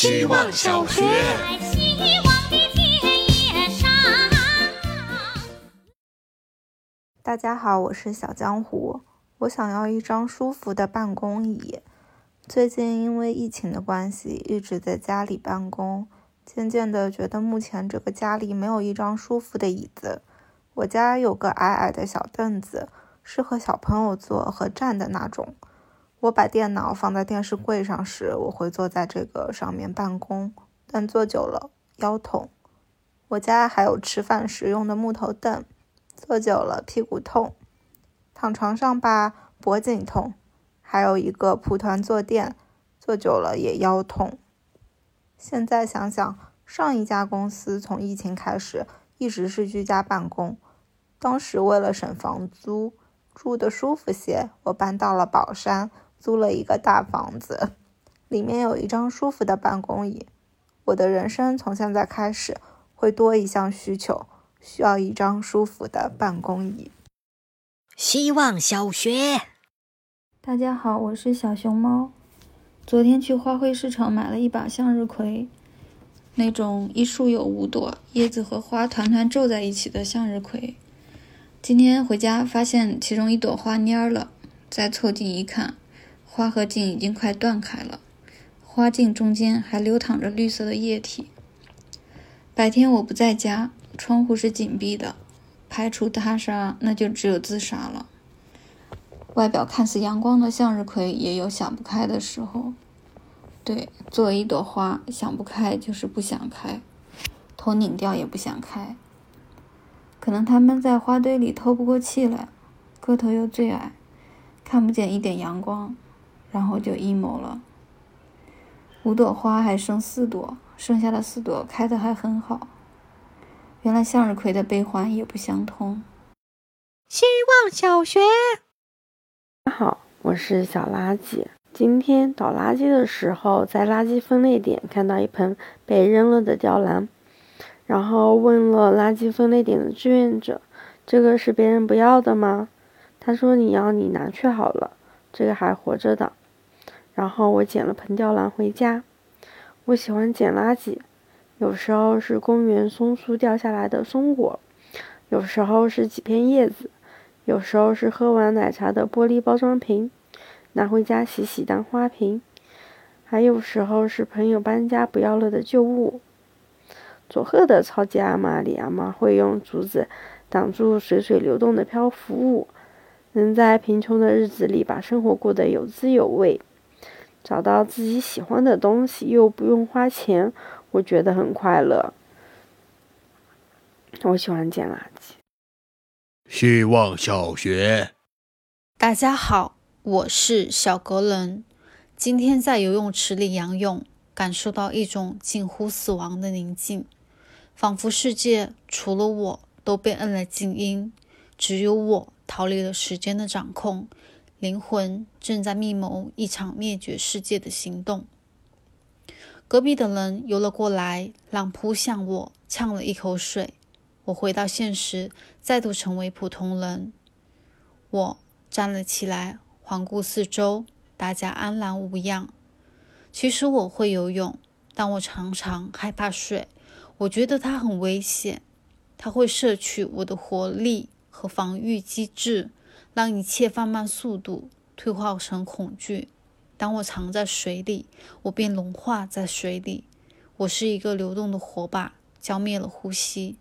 希望小学。希望的田野上。大家好，我是小江湖。我想要一张舒服的办公椅。最近因为疫情的关系，一直在家里办公，渐渐的觉得目前这个家里没有一张舒服的椅子。我家有个矮矮的小凳子，适合小朋友坐和站的那种。我把电脑放在电视柜上时，我会坐在这个上面办公，但坐久了腰痛。我家还有吃饭时用的木头凳，坐久了屁股痛。躺床上吧，脖颈痛，还有一个蒲团坐垫，坐久了也腰痛。现在想想，上一家公司从疫情开始一直是居家办公，当时为了省房租，住的舒服些，我搬到了宝山，租了一个大房子，里面有一张舒服的办公椅。我的人生从现在开始会多一项需求，需要一张舒服的办公椅。希望小学。大家好，我是小熊猫。昨天去花卉市场买了一把向日葵，那种一束有五朵，叶子和花团团皱在一起的向日葵。今天回家发现其中一朵花蔫了，再凑近一看，花和茎已经快断开了，花茎中间还流淌着绿色的液体。白天我不在家，窗户是紧闭的，排除他杀，那就只有自杀了。外表看似阳光的向日葵也有想不开的时候。对，作为一朵花，想不开就是不想开，头拧掉也不想开。可能它们在花堆里透不过气来，个头又最矮，看不见一点阳光，然后就 emo 了。五朵花还剩四朵，剩下的四朵开的还很好。原来向日葵的悲欢也不相通。希望小学。大家好，我是小垃圾。今天倒垃圾的时候，在垃圾分类点看到一盆被扔了的吊兰，然后问了垃圾分类点的志愿者：“这个是别人不要的吗？”他说：“你要你拿去好了，这个还活着的。”然后我捡了盆吊兰回家。我喜欢捡垃圾，有时候是公园松树掉下来的松果，有时候是几片叶子。有时候是喝完奶茶的玻璃包装瓶，拿回家洗洗当花瓶；还有时候是朋友搬家不要了的旧物。佐贺的超级阿玛里阿妈会用竹子挡住水水流动的漂浮物，能在贫穷的日子里把生活过得有滋有味，找到自己喜欢的东西又不用花钱，我觉得很快乐。我喜欢捡垃圾。希望小学。大家好，我是小格伦。今天在游泳池里仰泳，感受到一种近乎死亡的宁静，仿佛世界除了我都被摁了静音，只有我逃离了时间的掌控，灵魂正在密谋一场灭绝世界的行动。隔壁的人游了过来，浪扑向我，呛了一口水。我回到现实，再度成为普通人。我站了起来，环顾四周，大家安然无恙。其实我会游泳，但我常常害怕水。我觉得它很危险，它会摄取我的活力和防御机制，让一切放慢速度，退化成恐惧。当我藏在水里，我便融化在水里。我是一个流动的火把，浇灭了呼吸。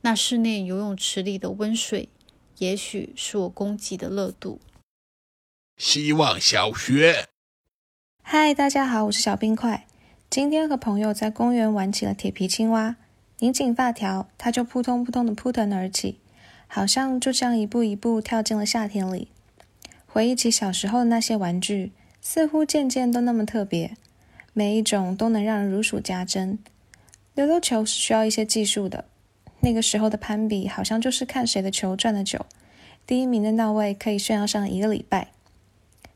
那室内游泳池里的温水，也许是我供给的热度。希望小学。嗨，大家好，我是小冰块。今天和朋友在公园玩起了铁皮青蛙，拧紧发条，它就扑通扑通的扑腾而起，好像就这样一步一步跳进了夏天里。回忆起小时候的那些玩具，似乎件件都那么特别，每一种都能让人如数家珍。溜溜球是需要一些技术的。那个时候的攀比，好像就是看谁的球转的久，第一名的那位可以炫耀上一个礼拜。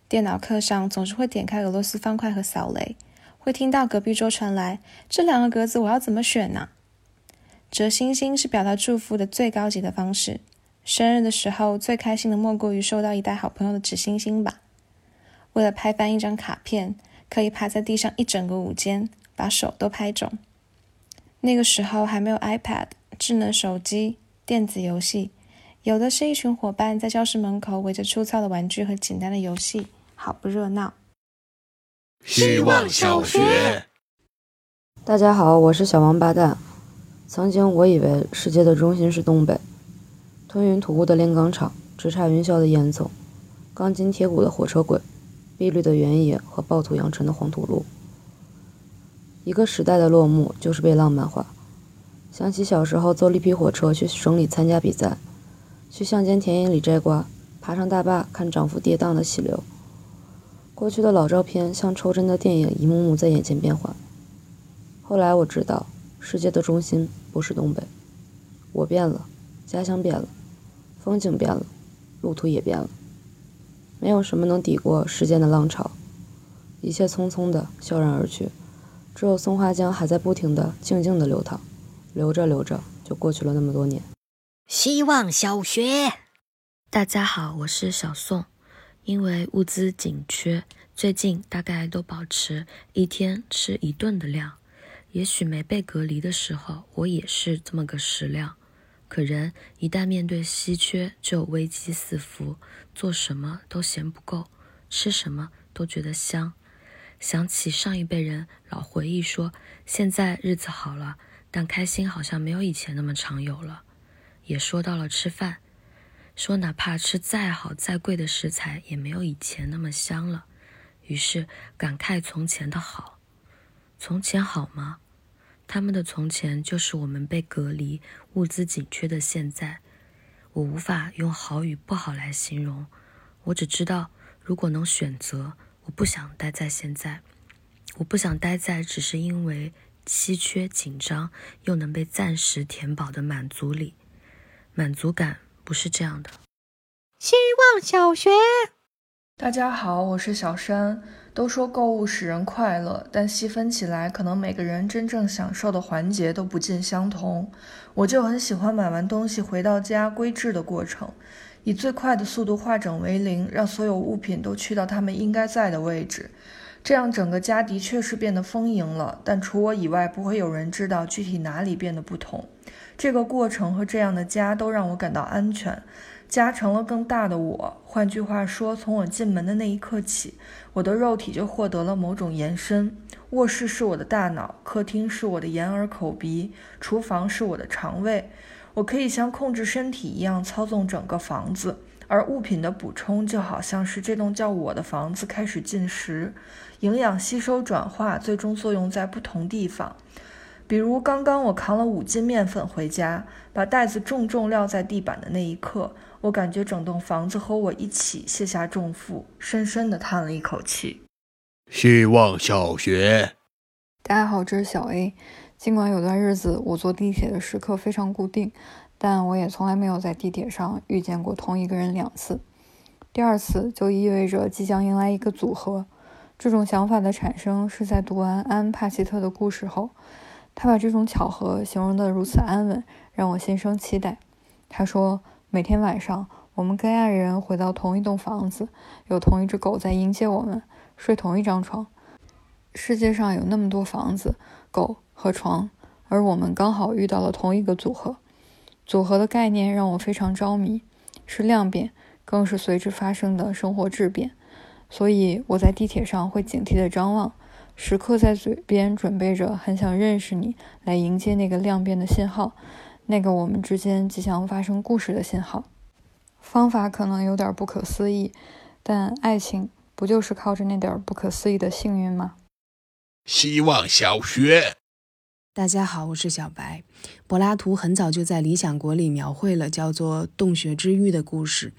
电脑课上总是会点开俄罗斯方块和扫雷，会听到隔壁桌传来这两个格子我要怎么选呢？折星星是表达祝福的最高级的方式，生日的时候最开心的莫过于收到一袋好朋友的纸星星吧。为了拍翻一张卡片，可以趴在地上一整个午间，把手都拍肿。那个时候还没有 iPad、智能手机、电子游戏，有的是一群伙伴在教室门口围着粗糙的玩具和简单的游戏，好不热闹。希望小学。大家好，我是小王八蛋。曾经我以为世界的中心是东北，吞云吐雾的炼钢厂，直插云霄的烟囱，钢筋铁骨的火车轨，碧绿的原野和暴土扬尘的黄土路。一个时代的落幕，就是被浪漫化。想起小时候坐绿皮火车去省里参加比赛，去乡间田野里摘瓜，爬上大坝看涨幅跌宕的溪流。过去的老照片像抽帧的电影，一幕幕在眼前变换。后来我知道，世界的中心不是东北。我变了，家乡变了，风景变了，路途也变了。没有什么能抵过时间的浪潮，一切匆匆的悄然而去。只有松花江还在不停的、静静的流淌，流着流着就过去了那么多年。希望小学，大家好，我是小宋。因为物资紧缺，最近大概都保持一天吃一顿的量。也许没被隔离的时候，我也是这么个食量。可人一旦面对稀缺，就危机四伏，做什么都嫌不够，吃什么都觉得香。想起上一辈人老回忆说，现在日子好了，但开心好像没有以前那么常有了。也说到了吃饭，说哪怕吃再好再贵的食材，也没有以前那么香了。于是感慨从前的好，从前好吗？他们的从前就是我们被隔离、物资紧缺的现在。我无法用好与不好来形容，我只知道，如果能选择。我不想待在现在，我不想待在只是因为稀缺紧张又能被暂时填饱的满足里。满足感不是这样的。希望小学，大家好，我是小山。都说购物使人快乐，但细分起来，可能每个人真正享受的环节都不尽相同。我就很喜欢买完东西回到家归置的过程。以最快的速度化整为零，让所有物品都去到它们应该在的位置，这样整个家的确是变得丰盈了。但除我以外，不会有人知道具体哪里变得不同。这个过程和这样的家都让我感到安全，加成了更大的我。换句话说，从我进门的那一刻起，我的肉体就获得了某种延伸。卧室是我的大脑，客厅是我的眼耳口鼻，厨房是我的肠胃。我可以像控制身体一样操纵整个房子，而物品的补充就好像是这栋叫我的房子开始进食，营养吸收转化，最终作用在不同地方。比如刚刚我扛了五斤面粉回家，把袋子重重撂在地板的那一刻，我感觉整栋房子和我一起卸下重负，深深地叹了一口气。希望小学，大家好，这是小 A。尽管有段日子我坐地铁的时刻非常固定，但我也从来没有在地铁上遇见过同一个人两次。第二次就意味着即将迎来一个组合。这种想法的产生是在读完安·帕奇特的故事后，他把这种巧合形容得如此安稳，让我心生期待。他说：“每天晚上，我们跟爱人回到同一栋房子，有同一只狗在迎接我们，睡同一张床。世界上有那么多房子，狗。”和床，而我们刚好遇到了同一个组合。组合的概念让我非常着迷，是量变，更是随之发生的生活质变。所以我在地铁上会警惕地张望，时刻在嘴边准备着很想认识你，来迎接那个量变的信号，那个我们之间即将发生故事的信号。方法可能有点不可思议，但爱情不就是靠着那点不可思议的幸运吗？希望小学。大家好，我是小白。柏拉图很早就在《理想国》里描绘了叫做“洞穴之狱”的故事。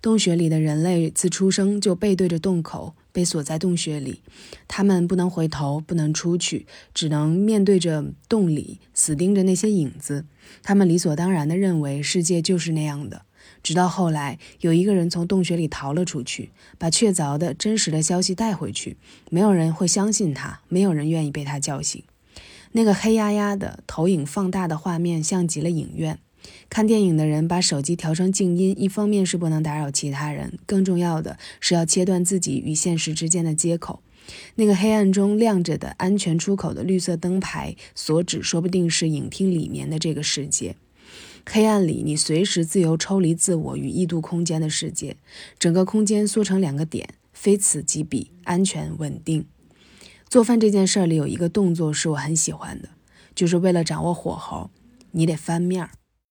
洞穴里的人类自出生就背对着洞口，被锁在洞穴里。他们不能回头，不能出去，只能面对着洞里，死盯着那些影子。他们理所当然地认为世界就是那样的。直到后来，有一个人从洞穴里逃了出去，把确凿的真实的消息带回去。没有人会相信他，没有人愿意被他叫醒。那个黑压压的投影放大的画面像极了影院。看电影的人把手机调成静音，一方面是不能打扰其他人，更重要的是要切断自己与现实之间的接口。那个黑暗中亮着的安全出口的绿色灯牌所指，说不定是影厅里面的这个世界。黑暗里，你随时自由抽离自我与异度空间的世界，整个空间缩成两个点，非此即彼，安全稳定。做饭这件事里有一个动作是我很喜欢的，就是为了掌握火候，你得翻面儿。